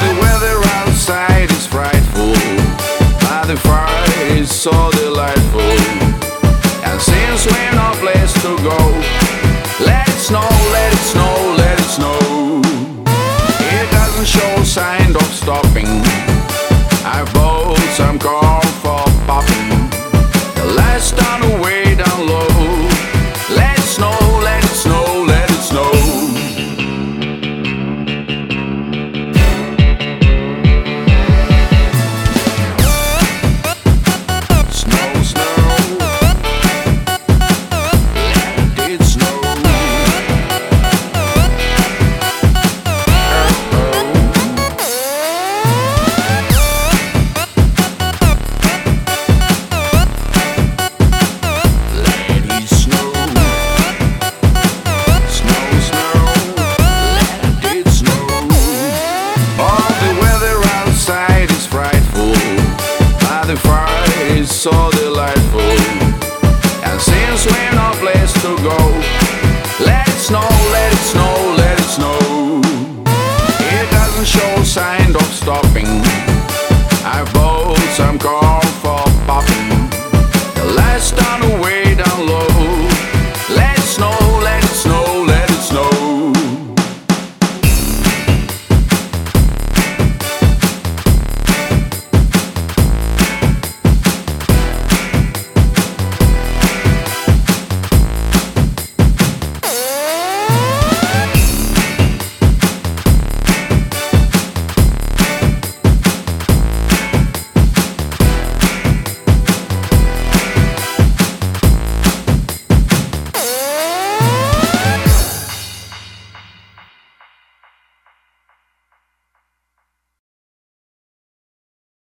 the weather outside is frightful, but the fire is so delightful. And since we're no place to go, let it snow, let it snow, let it snow. It doesn't show signs of stopping. I've bought some coffee. Is so delightful. And since we're no place to go, let it snow, let it snow, let it snow. It doesn't show sign of stopping. I've bought some corn